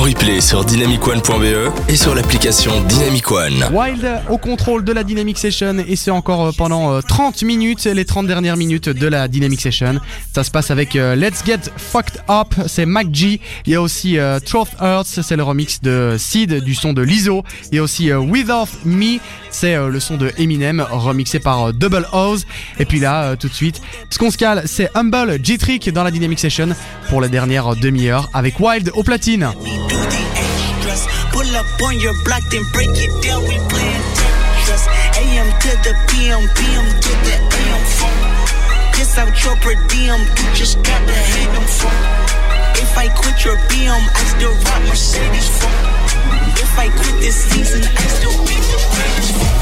replay sur dynamicone.be et sur l'application Dynamic One. Wild au contrôle de la Dynamic Session et c'est encore euh, pendant 30 euh, minutes, les 30 dernières minutes de la Dynamic Session. Ça se passe avec euh, Let's Get Fucked Up, c'est Mac G. Il y a aussi Truth Earth, c'est le remix de Sid du son de Lizzo. Il y a aussi Without Me, c'est le son de Eminem remixé par Double O's. Et puis là, tout de suite, ce qu'on se cale, c'est Humble G-Trick dans la Dynamic Session pour la dernière demi-heure avec Wild au platine. Pull up on your block, then break it down. We playing Tetris. AM to the PM, PM to the AM phone. Piss out your per diem, you just gotta hate them phone. If I quit your BM, I still rock Mercedes phone. If I quit this season, I still be the greatest phone.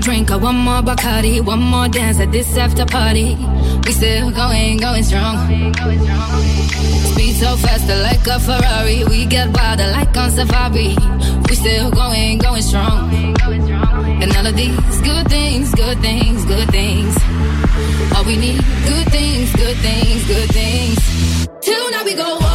drink or one more Bacardi, one more dance at this after party. We still going, going strong. Speed so faster like a Ferrari. We get wilder like on safari. We still going, going strong. And all of these good things, good things, good things. All we need, good things, good things, good things. Till now we go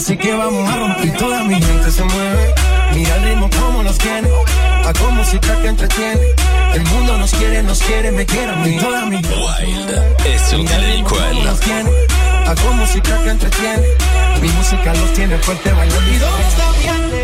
así que vamos a romper. Toda mi gente se mueve. Mira el ritmo como nos tiene. Hago música que entretiene. El mundo nos quiere, nos quiere, me quiere a mí. Toda mi Wild es sur nos tiene. Hago música que entretiene. Mi música los tiene fuerte bailando. ¿Y dónde está mi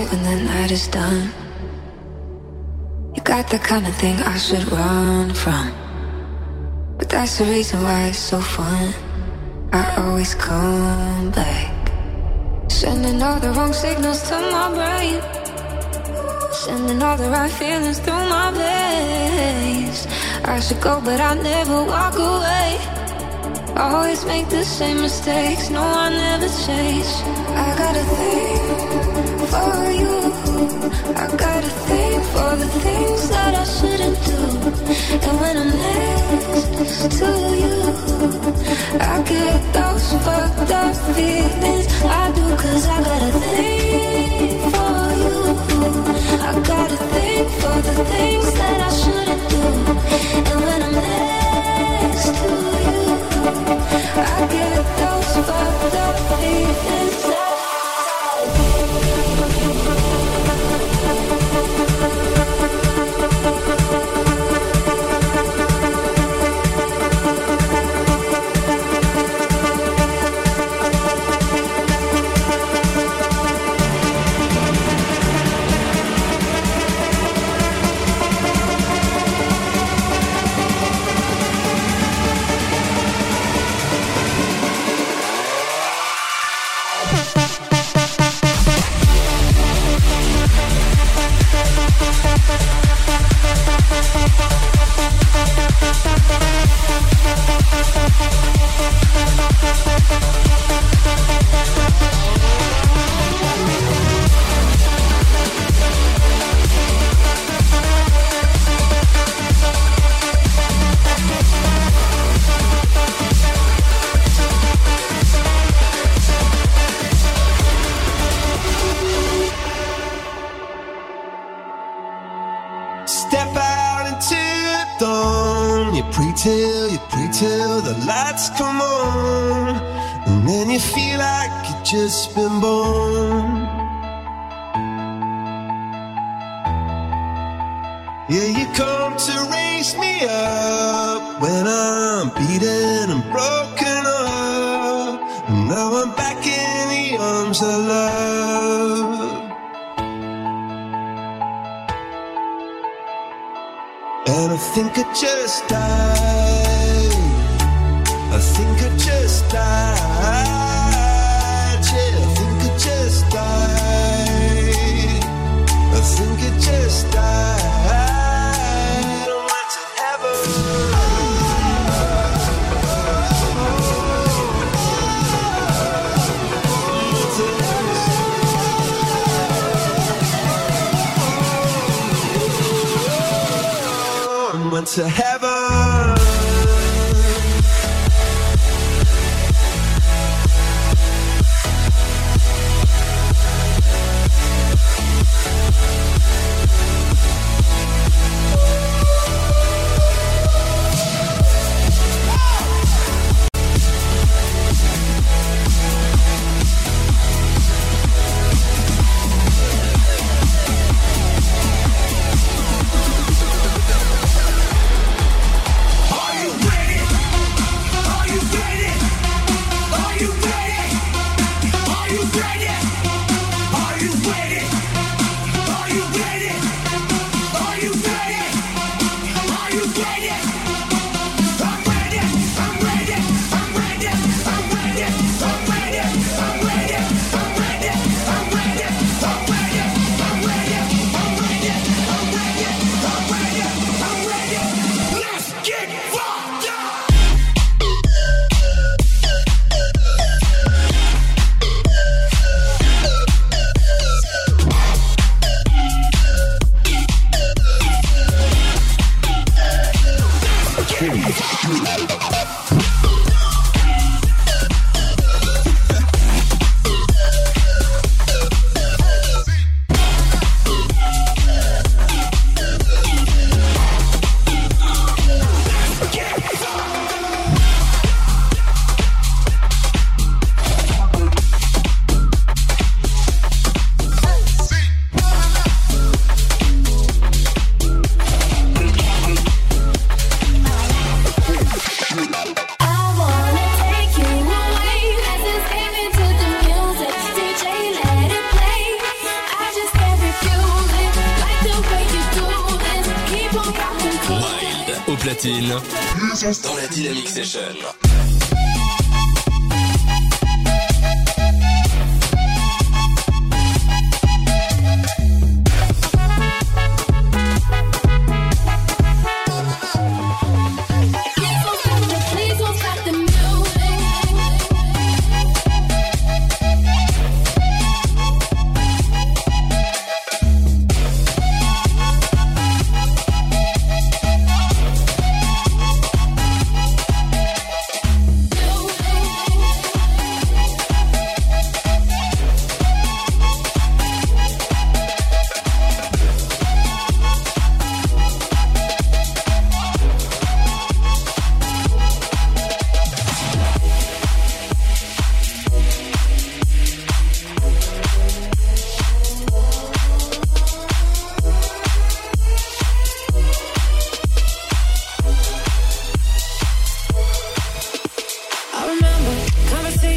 When the night is done. You got the kind of thing I should run from. But that's the reason why it's so fun. I always come back. Sending all the wrong signals to my brain. Sending all the right feelings through my veins. I should go, but I never walk away. Always make the same mistakes. No, I never change. I got a thing for you. I got a thing for the things that I shouldn't do. And when I'm next to you, I get those fucked up feelings. Yeah, you come to raise me up when I'm beaten and broken up. And now I'm back in the arms of love. And I think I just died. I think I to heaven. Competition.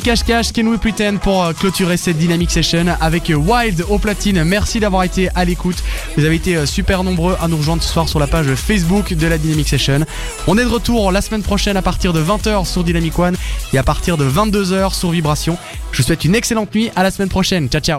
Cash Can We Pretend pour euh, clôturer cette Dynamic Session avec euh, Wild au platine. Merci d'avoir été à l'écoute. Vous avez été euh, super nombreux à nous rejoindre ce soir sur la page Facebook de la Dynamic Session. On est de retour la semaine prochaine à partir de 20h sur Dynamic One et à partir de 22h sur Vibration. Je vous souhaite une excellente nuit. À la semaine prochaine. Ciao ciao.